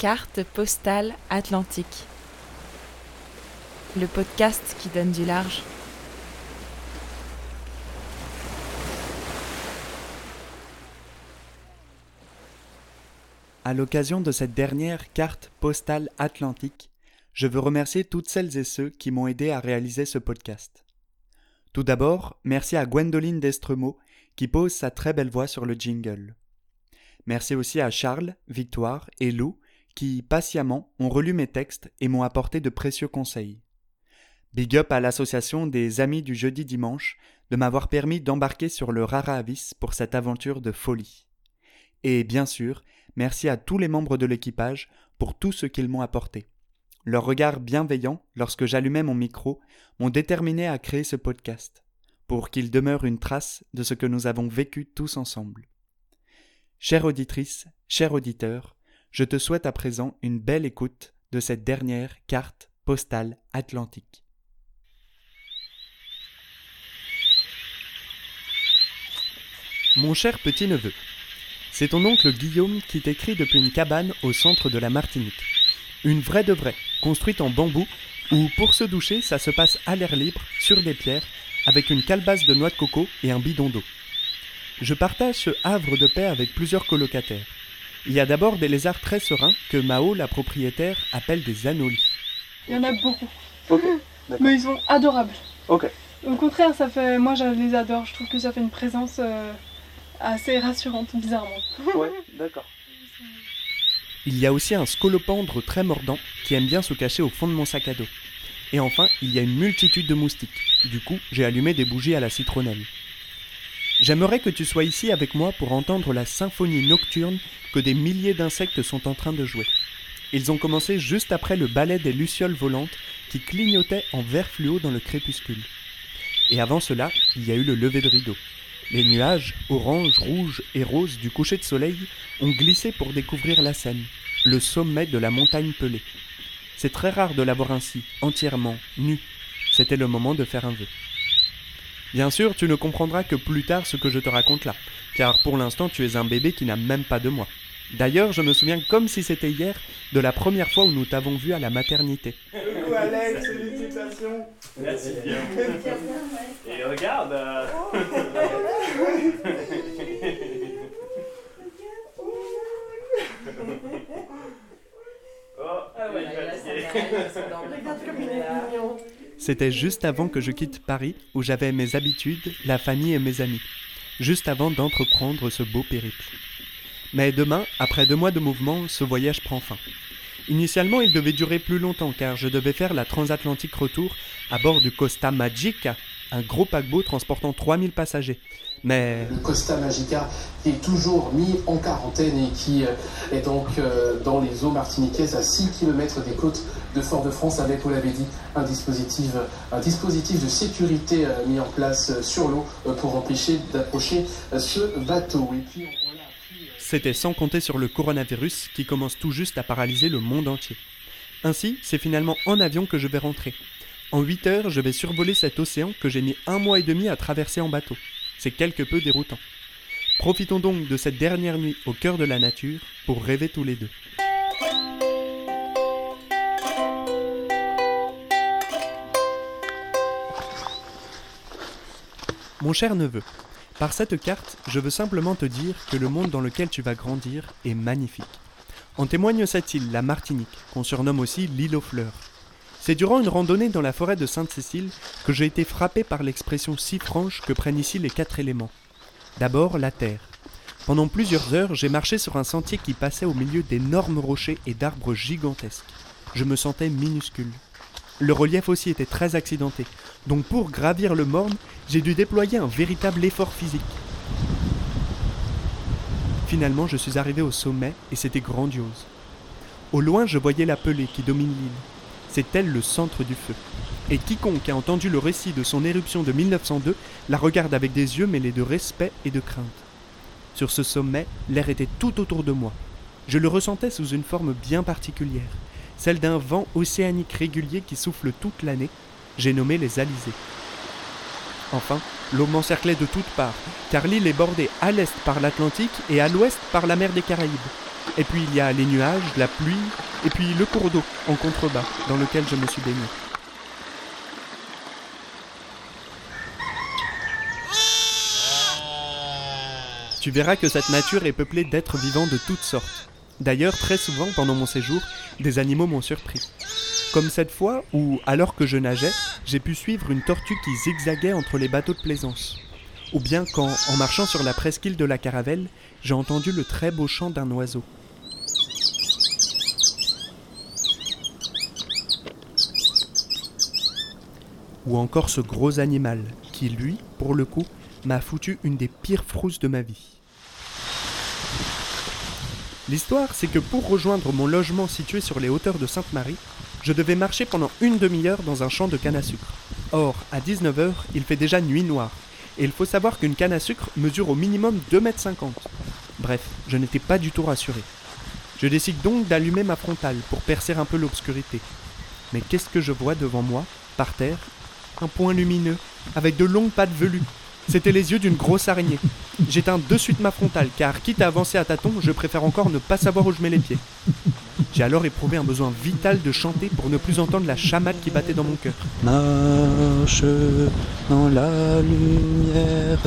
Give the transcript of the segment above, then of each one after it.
Carte postale atlantique. Le podcast qui donne du large. À l'occasion de cette dernière carte postale atlantique, je veux remercier toutes celles et ceux qui m'ont aidé à réaliser ce podcast. Tout d'abord, merci à Gwendoline Destremaux qui pose sa très belle voix sur le jingle. Merci aussi à Charles, Victoire et Lou qui, patiemment, ont relu mes textes et m'ont apporté de précieux conseils. Big up à l'association des Amis du Jeudi Dimanche de m'avoir permis d'embarquer sur le Rara Avis pour cette aventure de folie. Et bien sûr, merci à tous les membres de l'équipage pour tout ce qu'ils m'ont apporté. Leurs regards bienveillants, lorsque j'allumais mon micro, m'ont déterminé à créer ce podcast, pour qu'il demeure une trace de ce que nous avons vécu tous ensemble. Chère auditrice, cher auditeur, je te souhaite à présent une belle écoute de cette dernière carte postale atlantique. Mon cher petit-neveu, c'est ton oncle Guillaume qui t'écrit depuis une cabane au centre de la Martinique. Une vraie de vraie, construite en bambou, où pour se doucher, ça se passe à l'air libre, sur des pierres, avec une calebasse de noix de coco et un bidon d'eau. Je partage ce havre de paix avec plusieurs colocataires. Il y a d'abord des lézards très sereins que Mao, la propriétaire, appelle des anolis. Il y en a beaucoup. Ok, Mais ils sont adorables. Ok. Au contraire, ça fait. Moi, je les adore. Je trouve que ça fait une présence euh, assez rassurante, bizarrement. Ouais, d'accord. Il y a aussi un scolopendre très mordant qui aime bien se cacher au fond de mon sac à dos. Et enfin, il y a une multitude de moustiques. Du coup, j'ai allumé des bougies à la citronnelle. J'aimerais que tu sois ici avec moi pour entendre la symphonie nocturne que des milliers d'insectes sont en train de jouer. Ils ont commencé juste après le ballet des lucioles volantes qui clignotaient en vert fluo dans le crépuscule. Et avant cela, il y a eu le lever de rideau. Les nuages, orange, rouge et rose du coucher de soleil, ont glissé pour découvrir la Seine, le sommet de la montagne pelée. C'est très rare de la voir ainsi, entièrement, nue. C'était le moment de faire un vœu. Bien sûr, tu ne comprendras que plus tard ce que je te raconte là, car pour l'instant tu es un bébé qui n'a même pas de mois. D'ailleurs, je me souviens comme si c'était hier de la première fois où nous t'avons vu à la maternité. Coucou Alex, félicitations Merci bien. Et regarde euh, Oh, il est fatigué. C'était juste avant que je quitte Paris, où j'avais mes habitudes, la famille et mes amis. Juste avant d'entreprendre ce beau périple. Mais demain, après deux mois de mouvement, ce voyage prend fin. Initialement, il devait durer plus longtemps car je devais faire la transatlantique retour à bord du Costa Magica, un gros paquebot transportant 3000 passagers. Mais Le Costa Magica qui est toujours mis en quarantaine et qui euh, est donc euh, dans les eaux martiniquaises à 6 km des côtes de Fort-de-France avec, vous l'avez dit, un dispositif, un dispositif de sécurité euh, mis en place sur l'eau pour empêcher d'approcher ce bateau. Et puis, C'était sans compter sur le coronavirus qui commence tout juste à paralyser le monde entier. Ainsi, c'est finalement en avion que je vais rentrer. En 8 heures, je vais survoler cet océan que j'ai mis un mois et demi à traverser en bateau. C'est quelque peu déroutant. Profitons donc de cette dernière nuit au cœur de la nature pour rêver tous les deux. Mon cher neveu, par cette carte, je veux simplement te dire que le monde dans lequel tu vas grandir est magnifique. En témoigne cette île, la Martinique, qu'on surnomme aussi l'île aux fleurs. C'est durant une randonnée dans la forêt de Sainte-Cécile que j'ai été frappé par l'expression si franche que prennent ici les quatre éléments. D'abord, la terre. Pendant plusieurs heures, j'ai marché sur un sentier qui passait au milieu d'énormes rochers et d'arbres gigantesques. Je me sentais minuscule. Le relief aussi était très accidenté, donc pour gravir le morne, j'ai dû déployer un véritable effort physique. Finalement, je suis arrivé au sommet et c'était grandiose. Au loin, je voyais la pelée qui domine l'île. C'est elle le centre du feu. Et quiconque a entendu le récit de son éruption de 1902 la regarde avec des yeux mêlés de respect et de crainte. Sur ce sommet, l'air était tout autour de moi. Je le ressentais sous une forme bien particulière, celle d'un vent océanique régulier qui souffle toute l'année. J'ai nommé les alizés. Enfin, l'eau m'encerclait de toutes parts, car l'île est bordée à l'est par l'Atlantique et à l'ouest par la mer des Caraïbes. Et puis il y a les nuages, la pluie, et puis le cours d'eau en contrebas dans lequel je me suis baigné. Tu verras que cette nature est peuplée d'êtres vivants de toutes sortes. D'ailleurs, très souvent pendant mon séjour, des animaux m'ont surpris. Comme cette fois où, alors que je nageais, j'ai pu suivre une tortue qui zigzaguait entre les bateaux de plaisance. Ou bien quand, en marchant sur la presqu'île de la Caravelle, j'ai entendu le très beau chant d'un oiseau. Ou encore ce gros animal qui, lui, pour le coup, m'a foutu une des pires frousses de ma vie. L'histoire, c'est que pour rejoindre mon logement situé sur les hauteurs de Sainte-Marie, je devais marcher pendant une demi-heure dans un champ de canne à sucre. Or, à 19h, il fait déjà nuit noire, et il faut savoir qu'une canne à sucre mesure au minimum 2,50 m. Bref, je n'étais pas du tout rassuré. Je décide donc d'allumer ma frontale pour percer un peu l'obscurité. Mais qu'est-ce que je vois devant moi, par terre? Un point lumineux, avec de longues pattes velues, c'était les yeux d'une grosse araignée. J'éteins de suite ma frontale, car quitte à avancer à tâtons, je préfère encore ne pas savoir où je mets les pieds. J'ai alors éprouvé un besoin vital de chanter pour ne plus entendre la chamade qui battait dans mon cœur. Marche dans la lumière.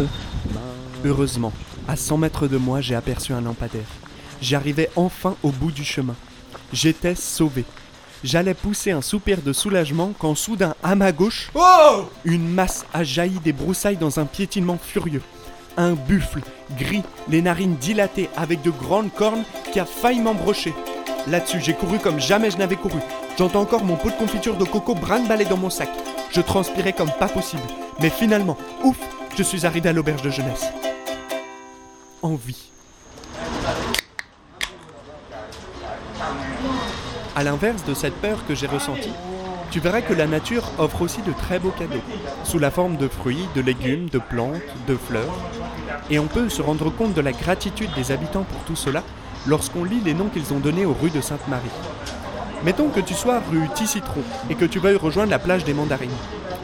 Heureusement, à 100 mètres de moi, j'ai aperçu un lampadaire. J'arrivais enfin au bout du chemin. J'étais sauvé. J'allais pousser un soupir de soulagement quand soudain, à ma gauche, Oh une masse a jailli des broussailles dans un piétinement furieux. Un buffle, gris, les narines dilatées avec de grandes cornes qui a failli m'embrocher. Là-dessus, j'ai couru comme jamais je n'avais couru. J'entends encore mon pot de confiture de coco brinque-ballé dans mon sac. Je transpirais comme pas possible. Mais finalement, ouf, je suis arrivé à l'auberge de jeunesse. En À l'inverse de cette peur que j'ai ressentie, tu verras que la nature offre aussi de très beaux cadeaux, sous la forme de fruits, de légumes, de plantes, de fleurs. Et on peut se rendre compte de la gratitude des habitants pour tout cela lorsqu'on lit les noms qu'ils ont donnés aux rues de Sainte-Marie. Mettons que tu sois rue Tissitron et que tu veuilles rejoindre la plage des Mandarines.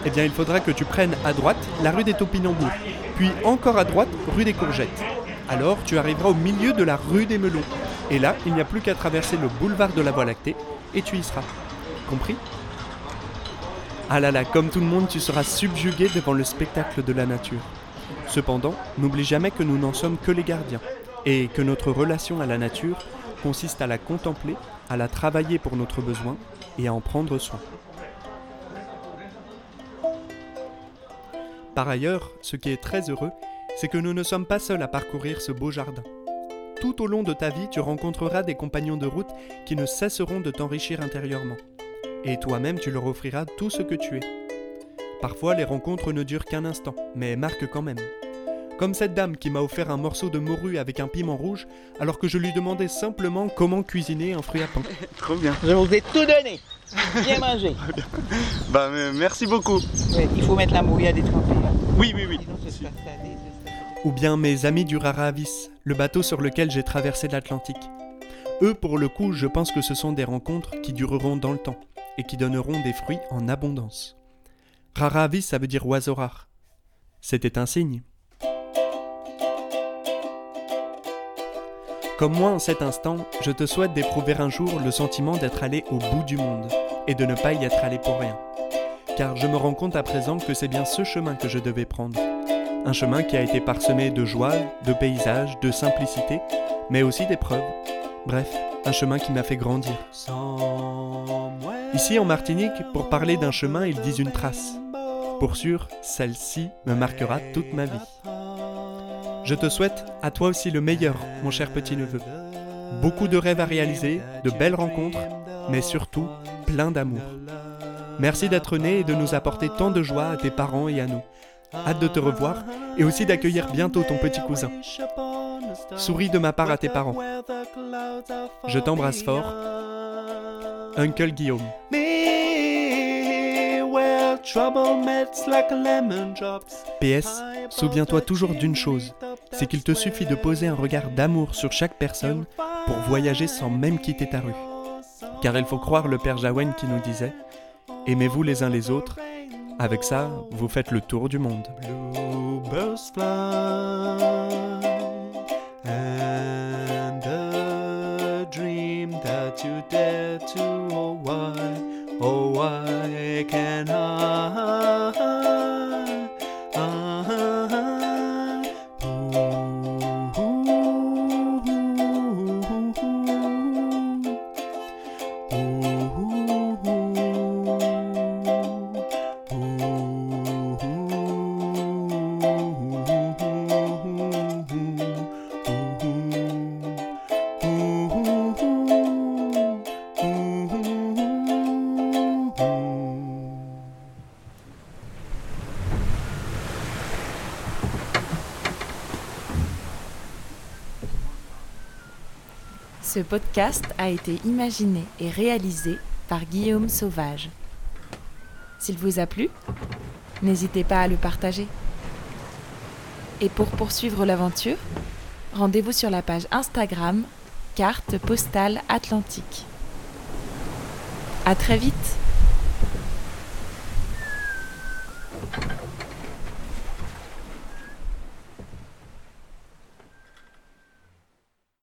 Eh bien, il faudra que tu prennes à droite la rue des Topinambours, puis encore à droite rue des Courgettes. Alors, tu arriveras au milieu de la rue des Melons. Et là, il n'y a plus qu'à traverser le boulevard de la Voie lactée et tu y seras. Compris? Ah là là, comme tout le monde, tu seras subjugué devant le spectacle de la nature. Cependant, n'oublie jamais que nous n'en sommes que les gardiens et que notre relation à la nature consiste à la contempler, à la travailler pour notre besoin et à en prendre soin. Par ailleurs, ce qui est très heureux, c'est que nous ne sommes pas seuls à parcourir ce beau jardin. Tout au long de ta vie, tu rencontreras des compagnons de route qui ne cesseront de t'enrichir intérieurement. Et toi-même, tu leur offriras tout ce que tu es. Parfois, les rencontres ne durent qu'un instant, mais marquent quand même. Comme cette dame qui m'a offert un morceau de morue avec un piment rouge, alors que je lui demandais simplement comment cuisiner un fruit à pain. Trop bien. Je vous ai tout donné. Bien mangé. Bah euh, merci beaucoup. Ouais, il faut mettre la mouille à détremper. hein. Oui, oui, oui. Sinon, ce sera Ou bien mes amis du Raravis, le bateau sur lequel j'ai traversé l'Atlantique. Eux, pour le coup, je pense que ce sont des rencontres qui dureront dans le temps et qui donneront des fruits en abondance. Raravis, ça veut dire oiseau rare. C'était un signe. Comme moi en cet instant, je te souhaite d'éprouver un jour le sentiment d'être allé au bout du monde et de ne pas y être allé pour rien. Car je me rends compte à présent que c'est bien ce chemin que je devais prendre. Un chemin qui a été parsemé de joie, de paysages, de simplicité, mais aussi d'épreuves. Bref, un chemin qui m'a fait grandir. Ici en Martinique, pour parler d'un chemin, ils disent une trace. Pour sûr, celle-ci me marquera toute ma vie. Je te souhaite à toi aussi le meilleur, mon cher petit-neveu. Beaucoup de rêves à réaliser, de belles rencontres, mais surtout plein d'amour. Merci d'être né et de nous apporter tant de joie à tes parents et à nous. Hâte de te revoir et aussi d'accueillir bientôt ton petit cousin. Souris de ma part à tes parents. Je t'embrasse fort. Uncle Guillaume. PS, souviens-toi toujours d'une chose, c'est qu'il te suffit de poser un regard d'amour sur chaque personne pour voyager sans même quitter ta rue. Car il faut croire le père Jaouen qui nous disait Aimez-vous les uns les autres, avec ça, vous faites le tour du monde. Bluebirds fly, and the dream that you dare to Ce podcast a été imaginé et réalisé par Guillaume Sauvage. S'il vous a plu, n'hésitez pas à le partager. Et pour poursuivre l'aventure, rendez-vous sur la page Instagram Carte postale atlantique. À très vite